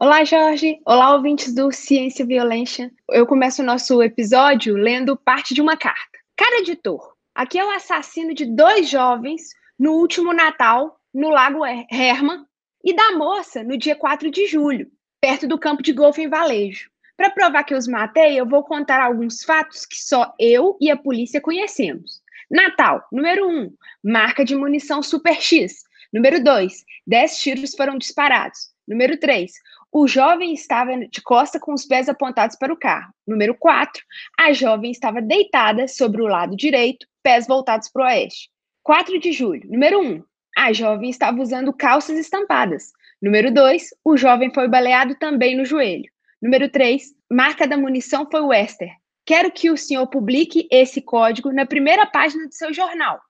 Olá, Jorge. Olá, ouvintes do Ciência Violência. Eu começo o nosso episódio lendo parte de uma carta. Cara editor, aqui é o assassino de dois jovens no último Natal, no Lago Herman, e da moça no dia 4 de julho, perto do campo de golfe em Valejo. Para provar que eu os matei, eu vou contar alguns fatos que só eu e a polícia conhecemos. Natal, número 1, um, marca de munição Super X. Número 2, 10 tiros foram disparados. Número 3, o jovem estava de costa com os pés apontados para o carro. Número 4, a jovem estava deitada sobre o lado direito, pés voltados para o oeste. 4 de julho. Número 1, a jovem estava usando calças estampadas. Número 2, o jovem foi baleado também no joelho. Número 3, marca da munição foi Wester. Quero que o senhor publique esse código na primeira página do seu jornal.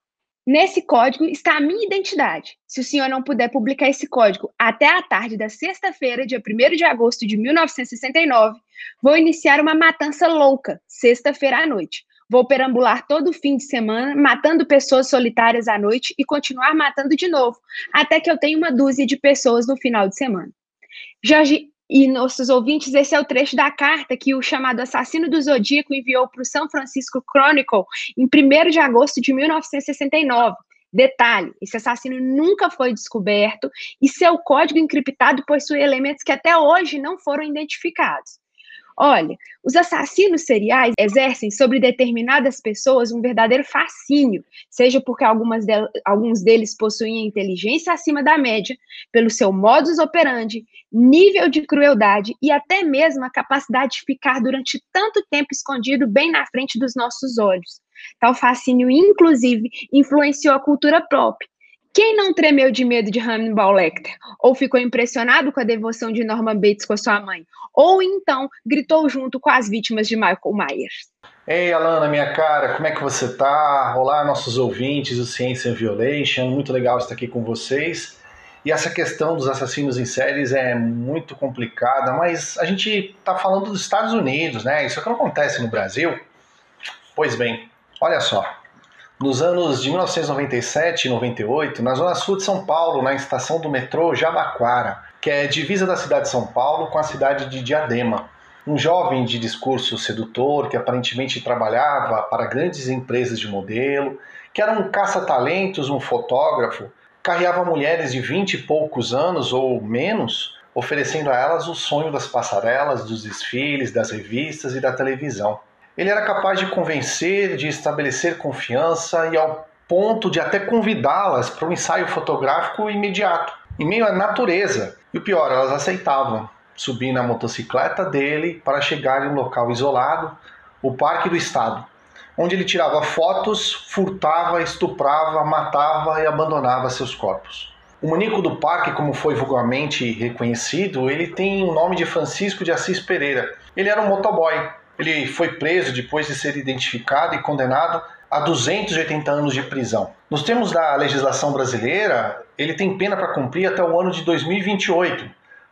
Nesse código está a minha identidade. Se o senhor não puder publicar esse código até a tarde da sexta-feira, dia 1 de agosto de 1969, vou iniciar uma matança louca, sexta-feira à noite. Vou perambular todo fim de semana, matando pessoas solitárias à noite e continuar matando de novo, até que eu tenha uma dúzia de pessoas no final de semana. Jorge e nossos ouvintes, esse é o trecho da carta que o chamado assassino do Zodíaco enviou para o São Francisco Chronicle em 1 de agosto de 1969. Detalhe: esse assassino nunca foi descoberto e seu código encriptado possui elementos que até hoje não foram identificados. Olha, os assassinos seriais exercem sobre determinadas pessoas um verdadeiro fascínio, seja porque algumas de, alguns deles possuem inteligência acima da média, pelo seu modus operandi, nível de crueldade e até mesmo a capacidade de ficar durante tanto tempo escondido bem na frente dos nossos olhos. Tal fascínio, inclusive, influenciou a cultura pop, quem não tremeu de medo de Hannibal Lecter? Ou ficou impressionado com a devoção de Norman Bates com a sua mãe? Ou então gritou junto com as vítimas de Michael Myers? Ei, Alana, minha cara, como é que você tá? Olá, nossos ouvintes do Ciência Violation, muito legal estar aqui com vocês. E essa questão dos assassinos em séries é muito complicada, mas a gente tá falando dos Estados Unidos, né? Isso que não acontece no Brasil. Pois bem, olha só. Nos anos de 1997 e 98, na zona sul de São Paulo, na estação do metrô Jabaquara, que é divisa da cidade de São Paulo com a cidade de Diadema. Um jovem de discurso sedutor que aparentemente trabalhava para grandes empresas de modelo, que era um caça-talentos, um fotógrafo, carreava mulheres de vinte e poucos anos ou menos, oferecendo a elas o sonho das passarelas, dos desfiles, das revistas e da televisão. Ele era capaz de convencer, de estabelecer confiança e ao ponto de até convidá-las para um ensaio fotográfico imediato, em meio à natureza. E o pior, elas aceitavam subir na motocicleta dele para chegar em um local isolado, o Parque do Estado, onde ele tirava fotos, furtava, estuprava, matava e abandonava seus corpos. O maníaco do parque, como foi vulgarmente reconhecido, ele tem o nome de Francisco de Assis Pereira. Ele era um motoboy, ele foi preso depois de ser identificado e condenado a 280 anos de prisão. Nos termos da legislação brasileira, ele tem pena para cumprir até o ano de 2028.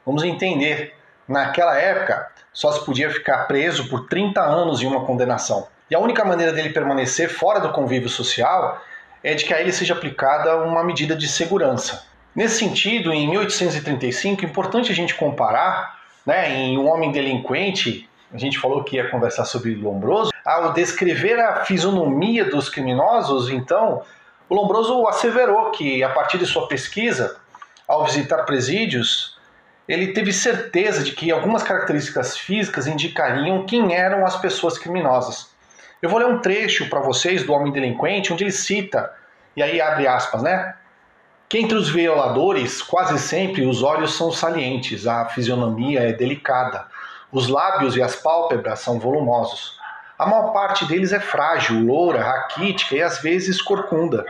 Vamos entender, naquela época só se podia ficar preso por 30 anos em uma condenação. E a única maneira dele permanecer fora do convívio social é de que a ele seja aplicada uma medida de segurança. Nesse sentido, em 1835, é importante a gente comparar né, em um homem delinquente a gente falou que ia conversar sobre Lombroso. Ao descrever a fisionomia dos criminosos, então, o Lombroso asseverou que, a partir de sua pesquisa, ao visitar presídios, ele teve certeza de que algumas características físicas indicariam quem eram as pessoas criminosas. Eu vou ler um trecho para vocês do Homem Delinquente, onde ele cita, e aí abre aspas, né? Que entre os violadores, quase sempre os olhos são salientes, a fisionomia é delicada, os lábios e as pálpebras são volumosos. A maior parte deles é frágil, loura, raquítica e às vezes corcunda.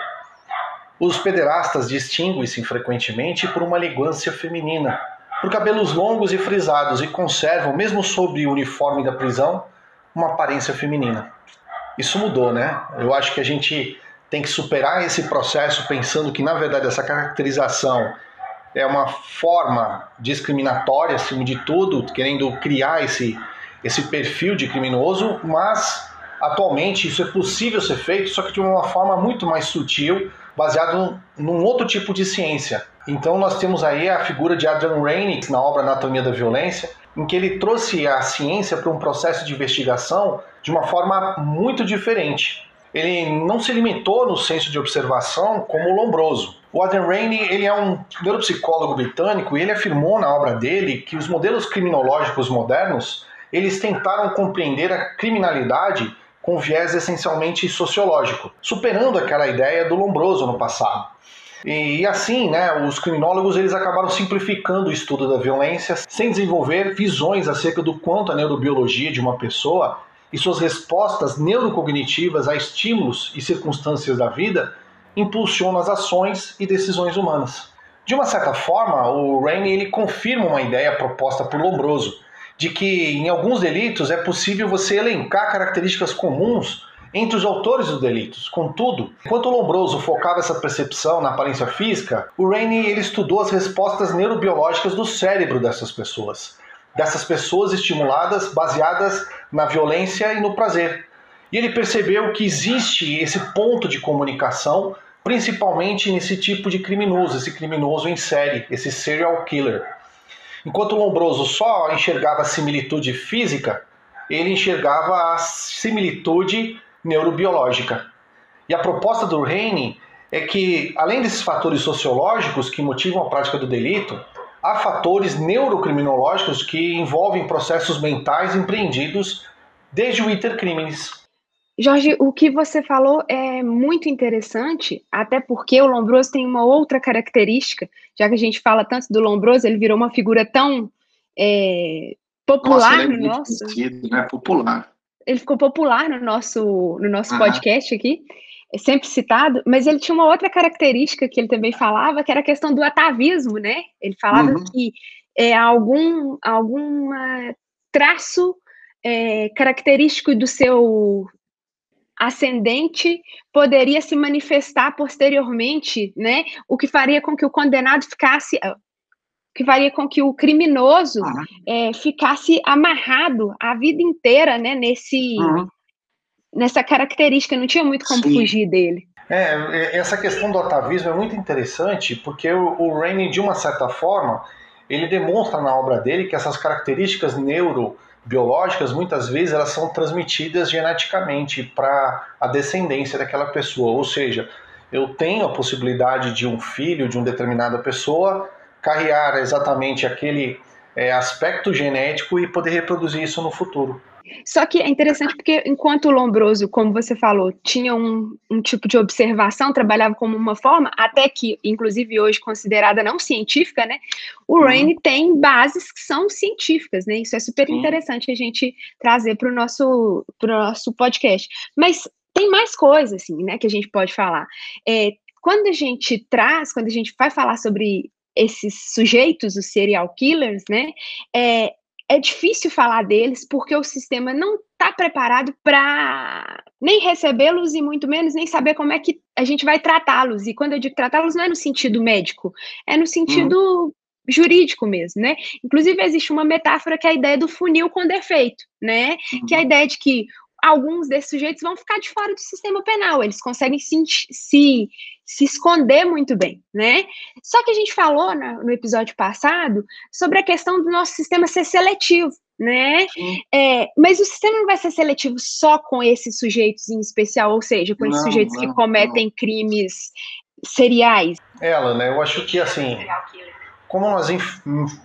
Os pederastas distinguem-se frequentemente por uma elegância feminina, por cabelos longos e frisados e conservam, mesmo sob o uniforme da prisão, uma aparência feminina. Isso mudou, né? Eu acho que a gente tem que superar esse processo pensando que, na verdade, essa caracterização é uma forma discriminatória, acima de tudo, querendo criar esse, esse perfil de criminoso, mas Atualmente, isso é possível ser feito, só que de uma forma muito mais sutil, baseado num outro tipo de ciência. Então, nós temos aí a figura de Adrian Reinix na obra Anatomia da Violência, em que ele trouxe a ciência para um processo de investigação de uma forma muito diferente. Ele não se limitou no senso de observação como Lombroso. O Rainey ele é um neuropsicólogo britânico e ele afirmou na obra dele que os modelos criminológicos modernos eles tentaram compreender a criminalidade com viés essencialmente sociológico, superando aquela ideia do Lombroso no passado. E assim, né, os criminólogos eles acabaram simplificando o estudo da violência sem desenvolver visões acerca do quanto a neurobiologia de uma pessoa e suas respostas neurocognitivas a estímulos e circunstâncias da vida impulsionam as ações e decisões humanas. De uma certa forma, o Rainey ele confirma uma ideia proposta por Lombroso, de que em alguns delitos é possível você elencar características comuns entre os autores dos delitos. Contudo, enquanto Lombroso focava essa percepção na aparência física, o Rainey ele estudou as respostas neurobiológicas do cérebro dessas pessoas, dessas pessoas estimuladas baseadas na violência e no prazer. E ele percebeu que existe esse ponto de comunicação, principalmente nesse tipo de criminoso, esse criminoso em série, esse serial killer. Enquanto Lombroso só enxergava a similitude física, ele enxergava a similitude neurobiológica. E a proposta do Heine é que, além desses fatores sociológicos que motivam a prática do delito, há fatores neurocriminológicos que envolvem processos mentais empreendidos desde o iter criminis. Jorge, o que você falou é muito interessante, até porque o Lombroso tem uma outra característica, já que a gente fala tanto do Lombroso, ele virou uma figura tão é, popular Nossa, é no nosso. Conhecido, né? Popular. Ele ficou popular no nosso, no nosso podcast aqui, é sempre citado, mas ele tinha uma outra característica que ele também falava, que era a questão do atavismo, né? Ele falava uhum. que é algum algum traço é, característico do seu ascendente poderia se manifestar posteriormente, né? O que faria com que o condenado ficasse, o que faria com que o criminoso uhum. é, ficasse amarrado a vida inteira, né? Nesse uhum. nessa característica, não tinha muito como Sim. fugir dele. É, é, essa questão do atavismo é muito interessante porque o, o Rainey, de uma certa forma, ele demonstra na obra dele que essas características neuro biológicas, muitas vezes elas são transmitidas geneticamente para a descendência daquela pessoa. Ou seja, eu tenho a possibilidade de um filho de uma determinada pessoa carrear exatamente aquele é, aspecto genético e poder reproduzir isso no futuro. Só que é interessante porque, enquanto o Lombroso, como você falou, tinha um, um, tipo de observação, trabalhava como uma forma, até que, inclusive hoje considerada não científica, né? O uhum. Raine tem bases que são científicas, né? Isso é super interessante a gente trazer para o nosso, nosso podcast. Mas tem mais coisas, assim, né, que a gente pode falar. É, quando a gente traz, quando a gente vai falar sobre esses sujeitos, os serial killers, né? É, é difícil falar deles porque o sistema não está preparado para nem recebê-los e muito menos nem saber como é que a gente vai tratá-los. E quando eu digo tratá-los, não é no sentido médico, é no sentido uhum. jurídico mesmo, né? Inclusive, existe uma metáfora que é a ideia do funil com defeito, né? Uhum. Que é a ideia de que alguns desses sujeitos vão ficar de fora do sistema penal, eles conseguem se, se, se esconder muito bem, né? Só que a gente falou no, no episódio passado sobre a questão do nosso sistema ser seletivo, né? É, mas o sistema não vai ser seletivo só com esses sujeitos em especial, ou seja, com esses sujeitos não, que cometem não. crimes seriais. Ela, né? Eu acho que assim, como nós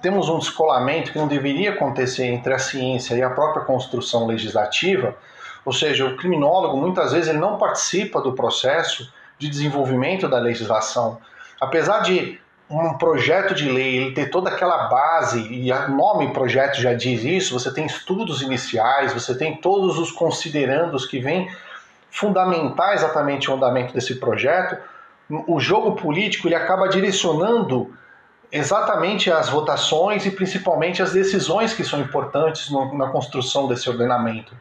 temos um descolamento que não deveria acontecer entre a ciência e a própria construção legislativa, ou seja, o criminólogo muitas vezes ele não participa do processo de desenvolvimento da legislação. Apesar de um projeto de lei ele ter toda aquela base, e o nome projeto já diz isso, você tem estudos iniciais, você tem todos os considerandos que vêm fundamentar exatamente o andamento desse projeto, o jogo político ele acaba direcionando exatamente as votações e principalmente as decisões que são importantes na construção desse ordenamento.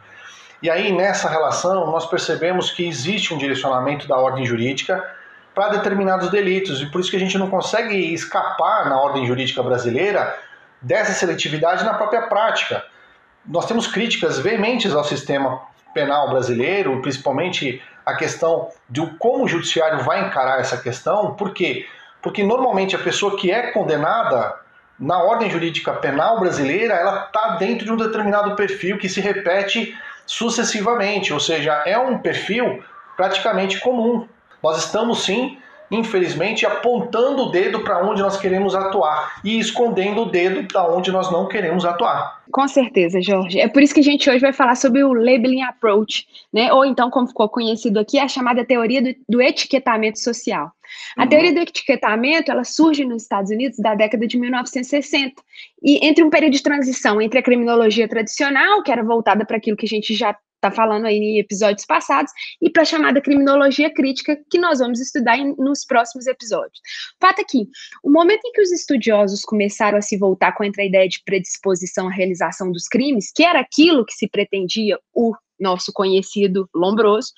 E aí, nessa relação, nós percebemos que existe um direcionamento da ordem jurídica para determinados delitos, e por isso que a gente não consegue escapar na ordem jurídica brasileira dessa seletividade na própria prática. Nós temos críticas veementes ao sistema penal brasileiro, principalmente a questão de como o judiciário vai encarar essa questão. Por quê? Porque normalmente a pessoa que é condenada na ordem jurídica penal brasileira, ela está dentro de um determinado perfil que se repete sucessivamente, ou seja, é um perfil praticamente comum. Nós estamos sim infelizmente, apontando o dedo para onde nós queremos atuar e escondendo o dedo para onde nós não queremos atuar. Com certeza, Jorge. É por isso que a gente hoje vai falar sobre o labeling approach, né? Ou então, como ficou conhecido aqui, a chamada teoria do, do etiquetamento social. A uhum. teoria do etiquetamento, ela surge nos Estados Unidos da década de 1960 e entre um período de transição entre a criminologia tradicional, que era voltada para aquilo que a gente já está falando aí em episódios passados, e para a chamada criminologia crítica, que nós vamos estudar em, nos próximos episódios. Fato que, o momento em que os estudiosos começaram a se voltar contra a ideia de predisposição à realização dos crimes, que era aquilo que se pretendia o nosso conhecido Lombroso,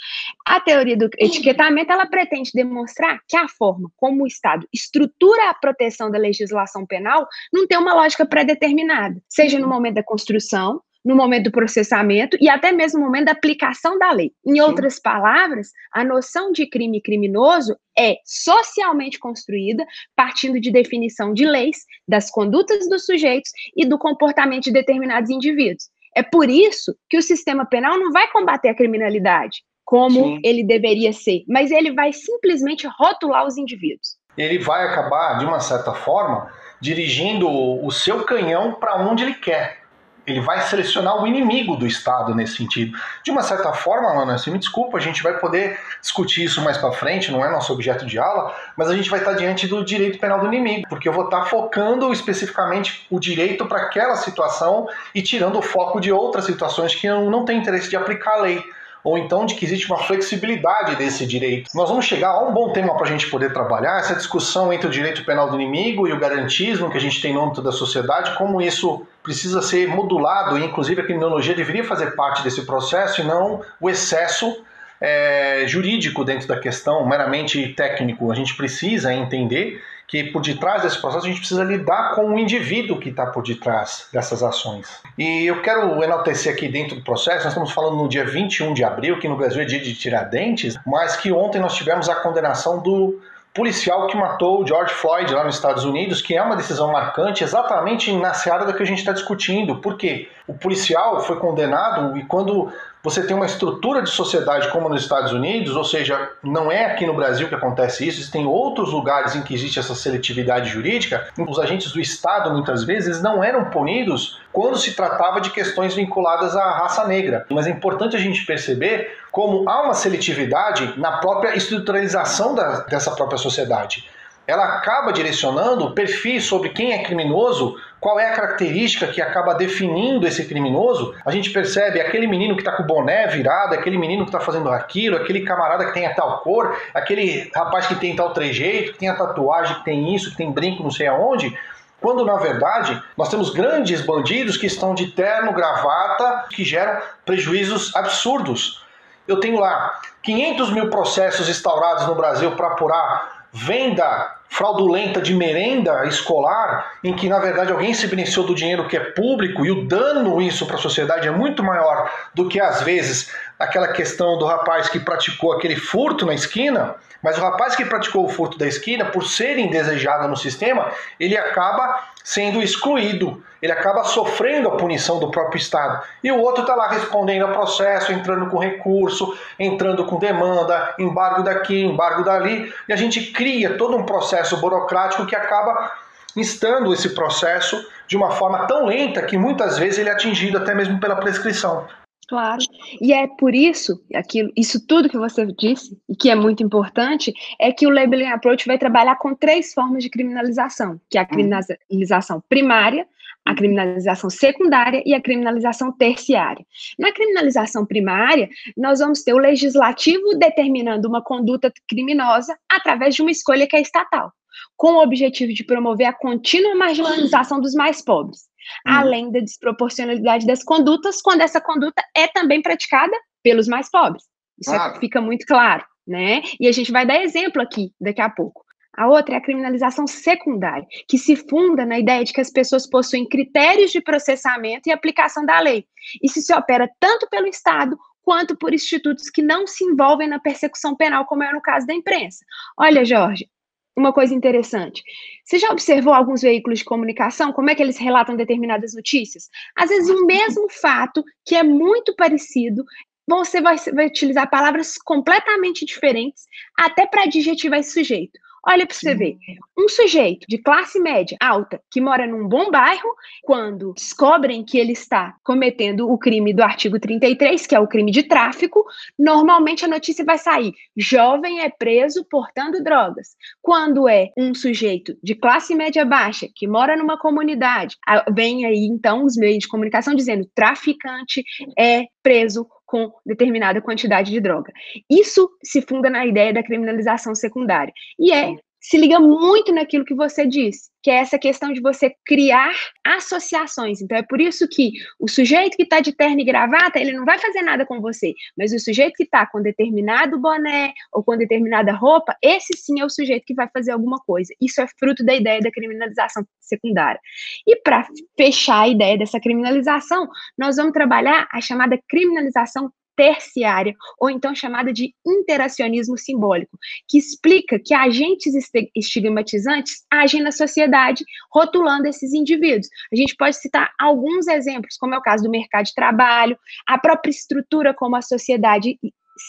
a teoria do etiquetamento ela pretende demonstrar que a forma como o Estado estrutura a proteção da legislação penal não tem uma lógica pré-determinada, seja no momento da construção, no momento do processamento e até mesmo no momento da aplicação da lei. Em Sim. outras palavras, a noção de crime criminoso é socialmente construída partindo de definição de leis, das condutas dos sujeitos e do comportamento de determinados indivíduos. É por isso que o sistema penal não vai combater a criminalidade como Sim. ele deveria ser, mas ele vai simplesmente rotular os indivíduos. Ele vai acabar, de uma certa forma, dirigindo o seu canhão para onde ele quer ele vai selecionar o inimigo do Estado nesse sentido. De uma certa forma, Ana, se me desculpa, a gente vai poder discutir isso mais para frente, não é nosso objeto de aula, mas a gente vai estar diante do direito penal do inimigo, porque eu vou estar focando especificamente o direito para aquela situação e tirando o foco de outras situações que eu não tenho interesse de aplicar a lei ou então de que existe uma flexibilidade desse direito. Nós vamos chegar a um bom tema para a gente poder trabalhar, essa discussão entre o direito penal do inimigo e o garantismo que a gente tem no âmbito da sociedade, como isso precisa ser modulado, e inclusive a criminologia deveria fazer parte desse processo e não o excesso é, jurídico dentro da questão, meramente técnico. A gente precisa entender que por detrás desse processo a gente precisa lidar com o indivíduo que está por detrás dessas ações. E eu quero enaltecer aqui dentro do processo, nós estamos falando no dia 21 de abril, que no Brasil é dia de Tiradentes, mas que ontem nós tivemos a condenação do policial que matou o George Floyd lá nos Estados Unidos, que é uma decisão marcante exatamente na seara da que a gente está discutindo. Por quê? O policial foi condenado e quando você tem uma estrutura de sociedade como nos Estados Unidos, ou seja, não é aqui no Brasil que acontece isso, existem outros lugares em que existe essa seletividade jurídica. Os agentes do Estado, muitas vezes, não eram punidos quando se tratava de questões vinculadas à raça negra. Mas é importante a gente perceber como há uma seletividade na própria estruturalização da, dessa própria sociedade ela acaba direcionando perfis sobre quem é criminoso, qual é a característica que acaba definindo esse criminoso. A gente percebe aquele menino que está com o boné virado, aquele menino que está fazendo aquilo, aquele camarada que tem a tal cor, aquele rapaz que tem tal trejeito, que tem a tatuagem, que tem isso, que tem brinco não sei aonde. Quando na verdade nós temos grandes bandidos que estão de terno, gravata, que geram prejuízos absurdos. Eu tenho lá 500 mil processos instaurados no Brasil para apurar venda fraudulenta de merenda escolar, em que na verdade alguém se beneficiou do dinheiro que é público e o dano isso para a sociedade é muito maior do que às vezes aquela questão do rapaz que praticou aquele furto na esquina, mas o rapaz que praticou o furto da esquina, por ser indesejado no sistema, ele acaba sendo excluído, ele acaba sofrendo a punição do próprio Estado. E o outro está lá respondendo ao processo, entrando com recurso, entrando com demanda, embargo daqui, embargo dali, e a gente cria todo um processo burocrático que acaba instando esse processo de uma forma tão lenta que muitas vezes ele é atingido até mesmo pela prescrição. Claro. E é por isso, aquilo, isso tudo que você disse, e que é muito importante, é que o labeling approach vai trabalhar com três formas de criminalização, que é a uhum. criminalização primária, a criminalização secundária e a criminalização terciária. Na criminalização primária, nós vamos ter o legislativo determinando uma conduta criminosa através de uma escolha que é estatal, com o objetivo de promover a contínua marginalização dos mais pobres. Hum. além da desproporcionalidade das condutas, quando essa conduta é também praticada pelos mais pobres. Isso claro. fica muito claro, né? E a gente vai dar exemplo aqui daqui a pouco. A outra é a criminalização secundária, que se funda na ideia de que as pessoas possuem critérios de processamento e aplicação da lei. Isso se opera tanto pelo Estado quanto por institutos que não se envolvem na persecução penal, como é no caso da imprensa. Olha, Jorge, uma coisa interessante. Você já observou alguns veículos de comunicação, como é que eles relatam determinadas notícias? Às vezes, o mesmo fato, que é muito parecido, você vai, vai utilizar palavras completamente diferentes, até para adjetivar esse sujeito. Olha para você ver. Um sujeito de classe média alta que mora num bom bairro, quando descobrem que ele está cometendo o crime do artigo 33, que é o crime de tráfico, normalmente a notícia vai sair: jovem é preso portando drogas. Quando é um sujeito de classe média baixa que mora numa comunidade, vem aí então os meios de comunicação dizendo traficante é preso com determinada quantidade de droga. Isso se funda na ideia da criminalização secundária. E é se liga muito naquilo que você disse, que é essa questão de você criar associações. Então, é por isso que o sujeito que está de terno e gravata, ele não vai fazer nada com você, mas o sujeito que está com determinado boné ou com determinada roupa, esse sim é o sujeito que vai fazer alguma coisa. Isso é fruto da ideia da criminalização secundária. E para fechar a ideia dessa criminalização, nós vamos trabalhar a chamada criminalização terciária, ou então chamada de interacionismo simbólico, que explica que agentes estigmatizantes agem na sociedade, rotulando esses indivíduos. A gente pode citar alguns exemplos, como é o caso do mercado de trabalho, a própria estrutura como a sociedade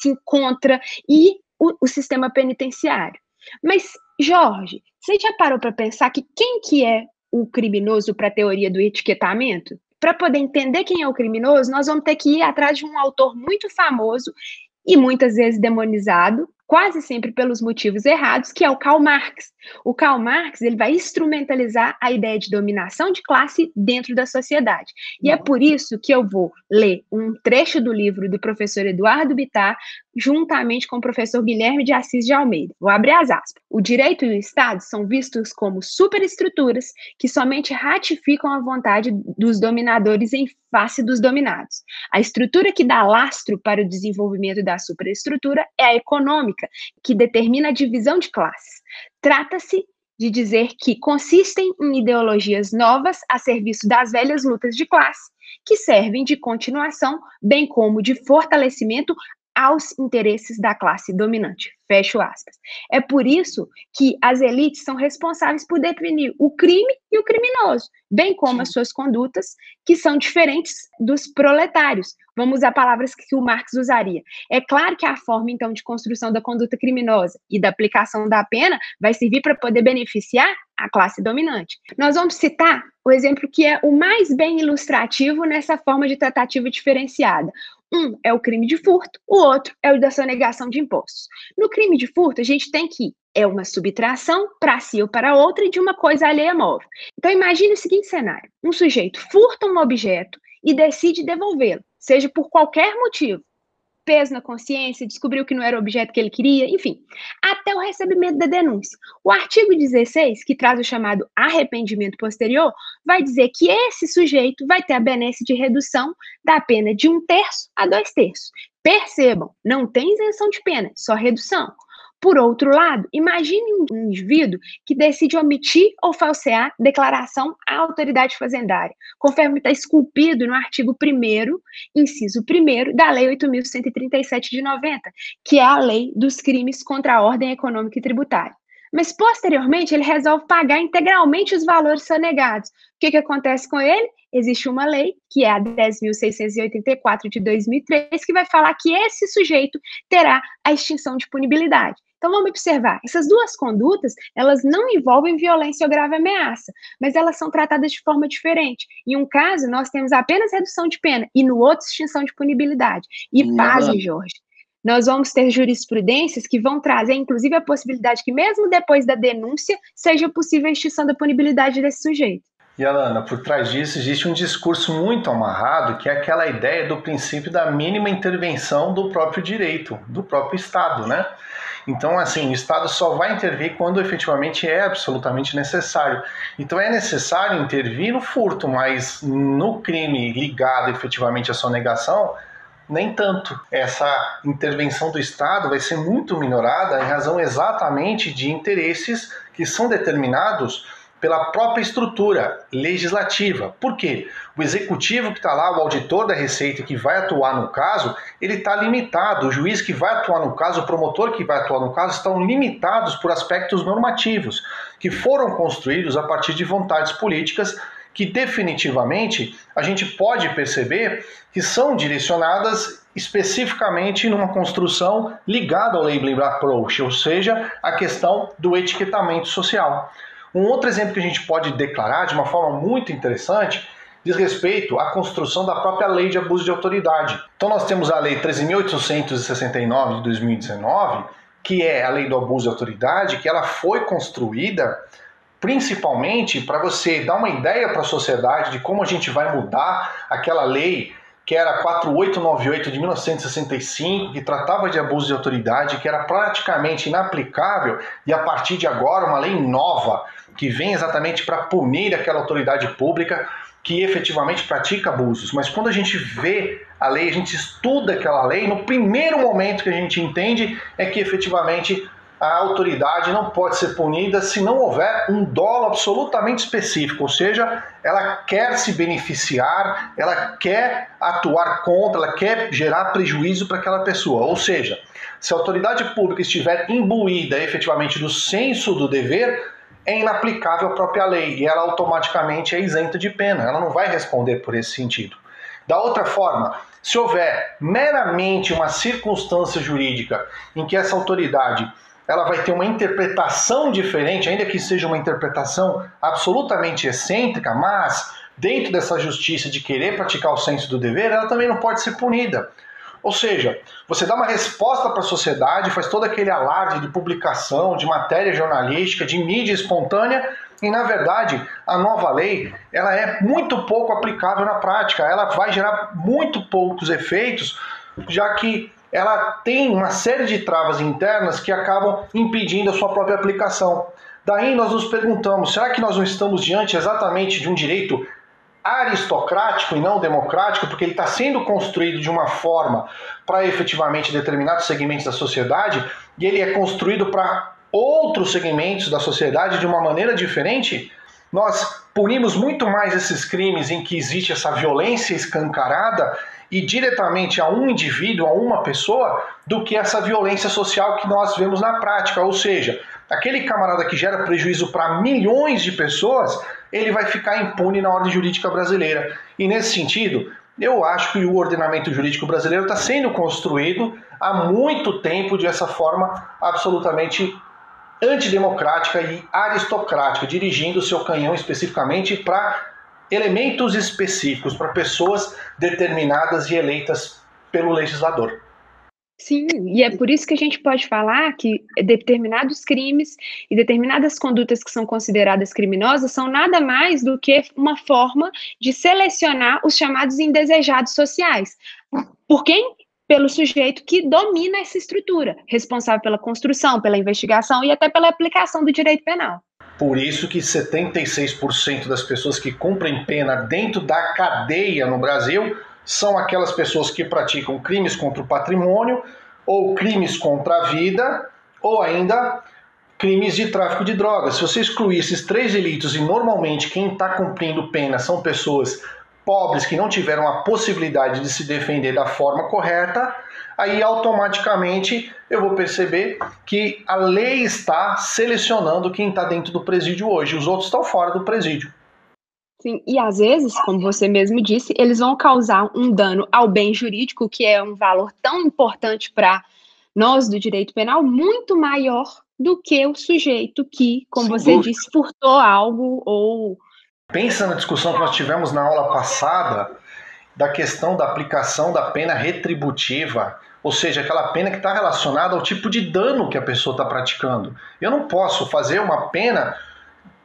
se encontra e o, o sistema penitenciário. Mas, Jorge, você já parou para pensar que quem que é o criminoso para a teoria do etiquetamento? para poder entender quem é o criminoso, nós vamos ter que ir atrás de um autor muito famoso e muitas vezes demonizado, quase sempre pelos motivos errados, que é o Karl Marx. O Karl Marx ele vai instrumentalizar a ideia de dominação de classe dentro da sociedade. E é por isso que eu vou ler um trecho do livro do professor Eduardo Bittar, juntamente com o professor Guilherme de Assis de Almeida. Vou abrir as aspas. O direito e o Estado são vistos como superestruturas que somente ratificam a vontade dos dominadores em face dos dominados. A estrutura que dá lastro para o desenvolvimento da superestrutura é a econômica, que determina a divisão de classes. Trata-se de dizer que consistem em ideologias novas a serviço das velhas lutas de classe, que servem de continuação, bem como de fortalecimento aos interesses da classe dominante. Fecho aspas. É por isso que as elites são responsáveis por definir o crime e o criminoso, bem como as suas condutas, que são diferentes dos proletários. Vamos usar palavras que o Marx usaria. É claro que a forma, então, de construção da conduta criminosa e da aplicação da pena vai servir para poder beneficiar a classe dominante. Nós vamos citar o exemplo que é o mais bem ilustrativo nessa forma de tratativa diferenciada. Um é o crime de furto, o outro é o da sonegação de impostos. No crime de furto, a gente tem que é uma subtração para si ou para outra de uma coisa alheia móvel. Então imagine o seguinte cenário: um sujeito furta um objeto e decide devolvê-lo, seja por qualquer motivo, peso na consciência, descobriu que não era o objeto que ele queria, enfim, até o recebimento da denúncia. O artigo 16, que traz o chamado arrependimento posterior, vai dizer que esse sujeito vai ter a benesse de redução da pena de um terço a dois terços. Percebam, não tem isenção de pena, só redução. Por outro lado, imagine um indivíduo que decide omitir ou falsear declaração à autoridade fazendária, conforme está esculpido no artigo 1 inciso 1 da Lei 8.137 de 90, que é a lei dos crimes contra a ordem econômica e tributária. Mas, posteriormente, ele resolve pagar integralmente os valores sonegados. O que, que acontece com ele? Existe uma lei, que é a 10.684 de 2003, que vai falar que esse sujeito terá a extinção de punibilidade. Então vamos observar, essas duas condutas, elas não envolvem violência ou grave ameaça, mas elas são tratadas de forma diferente. Em um caso, nós temos apenas redução de pena e no outro extinção de punibilidade. E uhum. pasme, Jorge, nós vamos ter jurisprudências que vão trazer, inclusive, a possibilidade que, mesmo depois da denúncia, seja possível a extinção da punibilidade desse sujeito. E Alana, por trás disso existe um discurso muito amarrado, que é aquela ideia do princípio da mínima intervenção do próprio direito, do próprio Estado, né? Então, assim, o Estado só vai intervir quando efetivamente é absolutamente necessário. Então, é necessário intervir no furto, mas no crime ligado efetivamente à sonegação, nem tanto. Essa intervenção do Estado vai ser muito minorada em razão exatamente de interesses que são determinados pela própria estrutura legislativa. Por quê? O executivo que está lá, o auditor da Receita que vai atuar no caso, ele está limitado. O juiz que vai atuar no caso, o promotor que vai atuar no caso, estão limitados por aspectos normativos que foram construídos a partir de vontades políticas que definitivamente a gente pode perceber que são direcionadas especificamente numa construção ligada ao labeling approach, ou seja, a questão do etiquetamento social. Um outro exemplo que a gente pode declarar de uma forma muito interessante diz respeito à construção da própria lei de abuso de autoridade. Então nós temos a lei 13.869 de 2019, que é a lei do abuso de autoridade, que ela foi construída principalmente para você dar uma ideia para a sociedade de como a gente vai mudar aquela lei que era 4898 de 1965, que tratava de abuso de autoridade, que era praticamente inaplicável, e a partir de agora uma lei nova que vem exatamente para punir aquela autoridade pública que efetivamente pratica abusos. Mas quando a gente vê a lei, a gente estuda aquela lei, no primeiro momento que a gente entende é que efetivamente a autoridade não pode ser punida se não houver um dolo absolutamente específico, ou seja, ela quer se beneficiar, ela quer atuar contra, ela quer gerar prejuízo para aquela pessoa. Ou seja, se a autoridade pública estiver imbuída efetivamente do senso do dever, é inaplicável a própria lei e ela automaticamente é isenta de pena, ela não vai responder por esse sentido. Da outra forma, se houver meramente uma circunstância jurídica em que essa autoridade ela vai ter uma interpretação diferente, ainda que seja uma interpretação absolutamente excêntrica, mas dentro dessa justiça de querer praticar o senso do dever, ela também não pode ser punida. Ou seja, você dá uma resposta para a sociedade, faz todo aquele alarde de publicação, de matéria jornalística, de mídia espontânea, e na verdade a nova lei ela é muito pouco aplicável na prática, ela vai gerar muito poucos efeitos, já que ela tem uma série de travas internas que acabam impedindo a sua própria aplicação. Daí nós nos perguntamos: será que nós não estamos diante exatamente de um direito aristocrático e não democrático, porque ele está sendo construído de uma forma para efetivamente determinados segmentos da sociedade e ele é construído para outros segmentos da sociedade de uma maneira diferente? Nós punimos muito mais esses crimes em que existe essa violência escancarada e diretamente a um indivíduo, a uma pessoa, do que essa violência social que nós vemos na prática. Ou seja, aquele camarada que gera prejuízo para milhões de pessoas, ele vai ficar impune na ordem jurídica brasileira. E nesse sentido, eu acho que o ordenamento jurídico brasileiro está sendo construído há muito tempo dessa forma absolutamente antidemocrática e aristocrática, dirigindo seu canhão especificamente para elementos específicos, para pessoas determinadas e eleitas pelo legislador. Sim, e é por isso que a gente pode falar que determinados crimes e determinadas condutas que são consideradas criminosas são nada mais do que uma forma de selecionar os chamados indesejados sociais. Por quem? Pelo sujeito que domina essa estrutura, responsável pela construção, pela investigação e até pela aplicação do direito penal. Por isso que 76% das pessoas que cumprem pena dentro da cadeia no Brasil são aquelas pessoas que praticam crimes contra o patrimônio, ou crimes contra a vida, ou ainda crimes de tráfico de drogas. Se você excluir esses três delitos e normalmente quem está cumprindo pena são pessoas pobres que não tiveram a possibilidade de se defender da forma correta, aí automaticamente eu vou perceber que a lei está selecionando quem está dentro do presídio hoje, os outros estão fora do presídio. Sim, e às vezes, como você mesmo disse, eles vão causar um dano ao bem jurídico, que é um valor tão importante para nós do direito penal, muito maior do que o sujeito que, como Sem você dúvida. disse, furtou algo ou. Pensa na discussão que nós tivemos na aula passada da questão da aplicação da pena retributiva, ou seja, aquela pena que está relacionada ao tipo de dano que a pessoa está praticando. Eu não posso fazer uma pena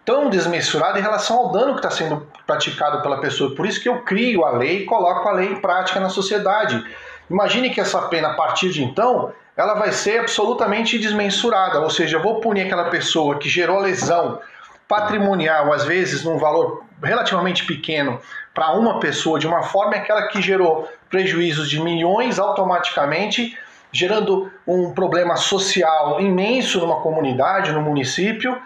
tão desmensurada em relação ao dano que está sendo praticado pela pessoa. Por isso que eu crio a lei e coloco a lei em prática na sociedade. Imagine que essa pena, a partir de então, ela vai ser absolutamente desmensurada, ou seja, eu vou punir aquela pessoa que gerou lesão patrimonial, às vezes num valor relativamente pequeno, para uma pessoa, de uma forma aquela que gerou prejuízos de milhões automaticamente, gerando um problema social imenso numa comunidade, no município,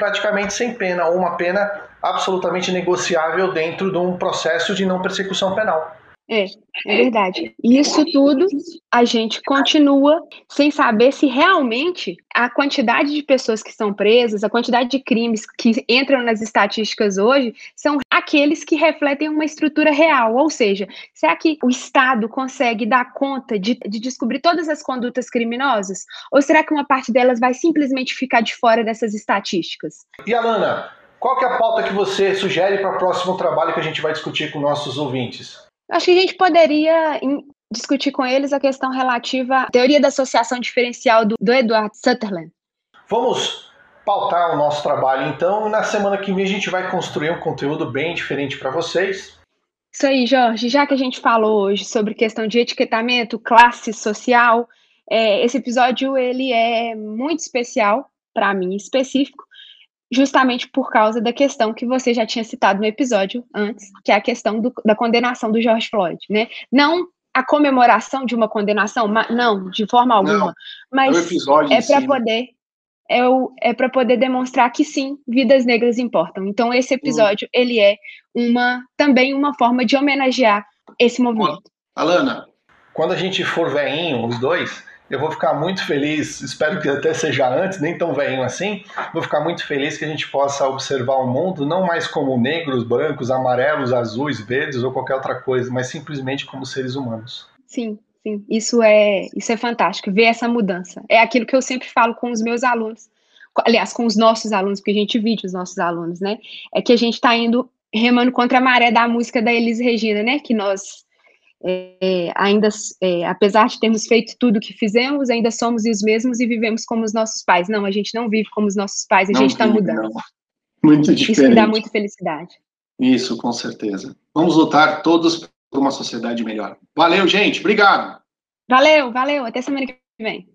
praticamente sem pena, ou uma pena absolutamente negociável dentro de um processo de não persecução penal. É, é verdade. Isso tudo a gente continua sem saber se realmente a quantidade de pessoas que são presas, a quantidade de crimes que entram nas estatísticas hoje, são aqueles que refletem uma estrutura real. Ou seja, será que o Estado consegue dar conta de, de descobrir todas as condutas criminosas? Ou será que uma parte delas vai simplesmente ficar de fora dessas estatísticas? E Alana, qual que é a pauta que você sugere para o próximo trabalho que a gente vai discutir com nossos ouvintes? Acho que a gente poderia discutir com eles a questão relativa à teoria da associação diferencial do, do Edward Sutherland. Vamos pautar o nosso trabalho então, e na semana que vem a gente vai construir um conteúdo bem diferente para vocês. Isso aí, Jorge. Já que a gente falou hoje sobre questão de etiquetamento, classe social, é, esse episódio ele é muito especial para mim, específico, justamente por causa da questão que você já tinha citado no episódio antes, que é a questão do, da condenação do George Floyd, né? Não a comemoração de uma condenação, não, de forma alguma, não, mas é, é para poder é, o, é para poder demonstrar que sim, vidas negras importam. Então esse episódio hum. ele é uma também uma forma de homenagear esse movimento. Alana, quando a gente for veinho, os dois, eu vou ficar muito feliz, espero que até seja antes, nem tão velhinho assim, vou ficar muito feliz que a gente possa observar o mundo não mais como negros, brancos, amarelos, azuis, verdes ou qualquer outra coisa, mas simplesmente como seres humanos. Sim, sim, isso é, isso é fantástico, ver essa mudança. É aquilo que eu sempre falo com os meus alunos, aliás, com os nossos alunos, porque a gente vive os nossos alunos, né? É que a gente está indo remando contra a maré da música da Elis Regina, né? Que nós é, ainda, é, apesar de termos feito tudo o que fizemos, ainda somos os mesmos e vivemos como os nossos pais. Não, a gente não vive como os nossos pais, a não gente está mudando. Não. Muito diferente. Isso me dá muita felicidade. Isso, com certeza. Vamos lutar todos uma sociedade melhor. Valeu, gente. Obrigado. Valeu, valeu. Até semana que vem.